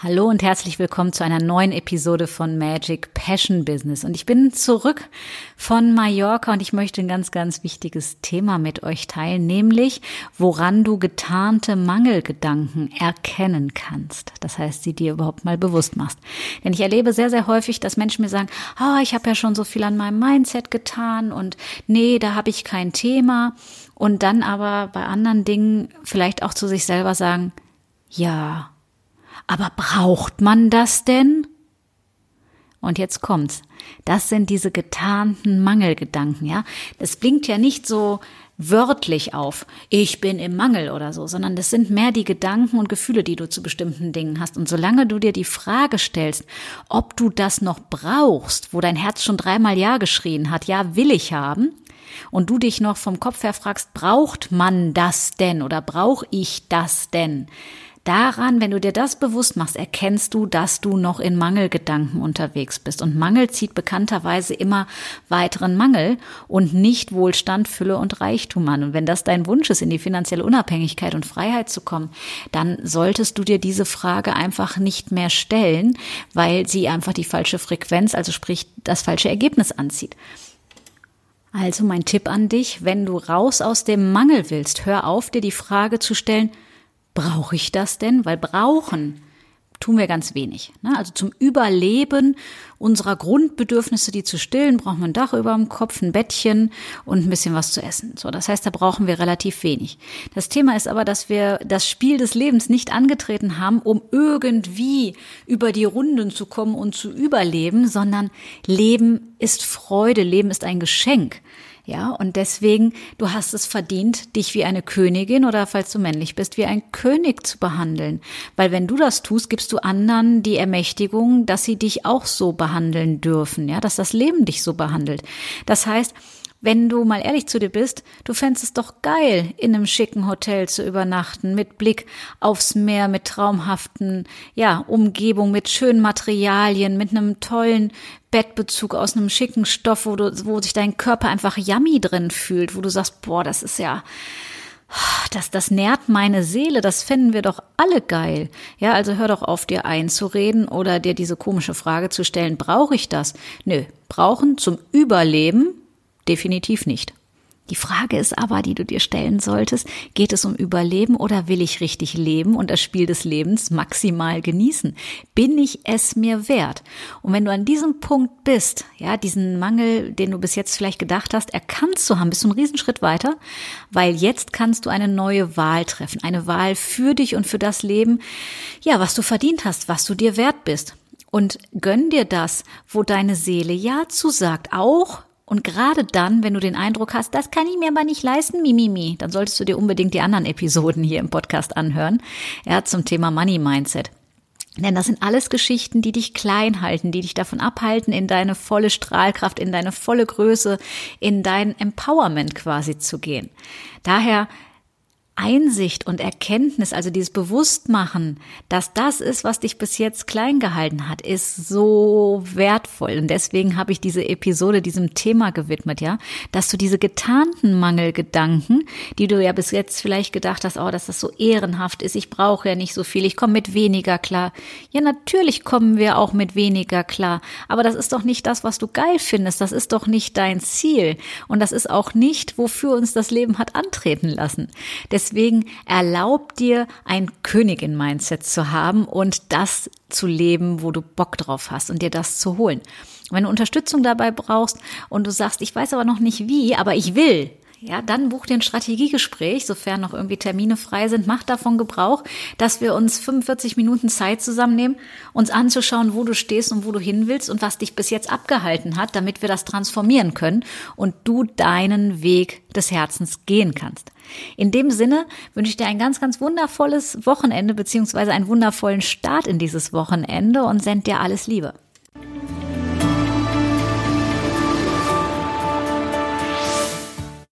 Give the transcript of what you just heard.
Hallo und herzlich willkommen zu einer neuen Episode von Magic Passion Business. Und ich bin zurück von Mallorca und ich möchte ein ganz, ganz wichtiges Thema mit euch teilen, nämlich woran du getarnte Mangelgedanken erkennen kannst. Das heißt, sie dir überhaupt mal bewusst machst. Denn ich erlebe sehr, sehr häufig, dass Menschen mir sagen, oh, ich habe ja schon so viel an meinem Mindset getan und nee, da habe ich kein Thema. Und dann aber bei anderen Dingen vielleicht auch zu sich selber sagen, ja, aber braucht man das denn? Und jetzt kommt's. Das sind diese getarnten Mangelgedanken, ja. Das blinkt ja nicht so wörtlich auf, ich bin im Mangel oder so, sondern das sind mehr die Gedanken und Gefühle, die du zu bestimmten Dingen hast. Und solange du dir die Frage stellst, ob du das noch brauchst, wo dein Herz schon dreimal Ja geschrien hat, ja, will ich haben, und du dich noch vom Kopf her fragst, braucht man das denn oder brauche ich das denn? Daran, wenn du dir das bewusst machst, erkennst du, dass du noch in Mangelgedanken unterwegs bist. Und Mangel zieht bekannterweise immer weiteren Mangel und nicht Wohlstand, Fülle und Reichtum an. Und wenn das dein Wunsch ist, in die finanzielle Unabhängigkeit und Freiheit zu kommen, dann solltest du dir diese Frage einfach nicht mehr stellen, weil sie einfach die falsche Frequenz, also sprich das falsche Ergebnis anzieht. Also mein Tipp an dich, wenn du raus aus dem Mangel willst, hör auf, dir die Frage zu stellen, Brauche ich das denn? Weil brauchen tun wir ganz wenig. Ne? Also zum Überleben unserer Grundbedürfnisse, die zu stillen, brauchen wir ein Dach über dem Kopf, ein Bettchen und ein bisschen was zu essen. So, das heißt, da brauchen wir relativ wenig. Das Thema ist aber, dass wir das Spiel des Lebens nicht angetreten haben, um irgendwie über die Runden zu kommen und zu überleben, sondern Leben ist Freude, Leben ist ein Geschenk. Ja, und deswegen, du hast es verdient, dich wie eine Königin oder falls du männlich bist, wie ein König zu behandeln. Weil wenn du das tust, gibst du anderen die Ermächtigung, dass sie dich auch so behandeln dürfen, ja, dass das Leben dich so behandelt. Das heißt, wenn du mal ehrlich zu dir bist, du fändest es doch geil, in einem schicken Hotel zu übernachten, mit Blick aufs Meer, mit traumhaften, ja, Umgebung, mit schönen Materialien, mit einem tollen Bettbezug aus einem schicken Stoff, wo du, wo sich dein Körper einfach yummy drin fühlt, wo du sagst, boah, das ist ja, das, das nährt meine Seele, das fänden wir doch alle geil. Ja, also hör doch auf, dir einzureden oder dir diese komische Frage zu stellen, brauche ich das? Nö, brauchen zum Überleben Definitiv nicht. Die Frage ist aber, die du dir stellen solltest, geht es um Überleben oder will ich richtig leben und das Spiel des Lebens maximal genießen? Bin ich es mir wert? Und wenn du an diesem Punkt bist, ja, diesen Mangel, den du bis jetzt vielleicht gedacht hast, erkannt zu haben, bist du einen Riesenschritt weiter, weil jetzt kannst du eine neue Wahl treffen, eine Wahl für dich und für das Leben, ja, was du verdient hast, was du dir wert bist. Und gönn dir das, wo deine Seele Ja zusagt, auch und gerade dann, wenn du den Eindruck hast, das kann ich mir aber nicht leisten, mimimi, dann solltest du dir unbedingt die anderen Episoden hier im Podcast anhören. Hat zum Thema Money Mindset. Denn das sind alles Geschichten, die dich klein halten, die dich davon abhalten, in deine volle Strahlkraft, in deine volle Größe, in dein Empowerment quasi zu gehen. Daher Einsicht und Erkenntnis, also dieses Bewusstmachen, dass das ist, was dich bis jetzt klein gehalten hat, ist so wertvoll. Und deswegen habe ich diese Episode diesem Thema gewidmet, ja, dass du diese getarnten Mangelgedanken, die du ja bis jetzt vielleicht gedacht hast, oh, dass das so ehrenhaft ist, ich brauche ja nicht so viel, ich komme mit weniger klar. Ja, natürlich kommen wir auch mit weniger klar. Aber das ist doch nicht das, was du geil findest. Das ist doch nicht dein Ziel. Und das ist auch nicht, wofür uns das Leben hat antreten lassen. Deswegen Deswegen erlaub dir, ein Königin-Mindset zu haben und das zu leben, wo du Bock drauf hast und dir das zu holen. Wenn du Unterstützung dabei brauchst und du sagst, ich weiß aber noch nicht wie, aber ich will, ja, dann buch dir ein Strategiegespräch, sofern noch irgendwie Termine frei sind. Mach davon Gebrauch, dass wir uns 45 Minuten Zeit zusammennehmen, uns anzuschauen, wo du stehst und wo du hin willst und was dich bis jetzt abgehalten hat, damit wir das transformieren können und du deinen Weg des Herzens gehen kannst. In dem Sinne wünsche ich dir ein ganz, ganz wundervolles Wochenende beziehungsweise einen wundervollen Start in dieses Wochenende und send dir alles Liebe.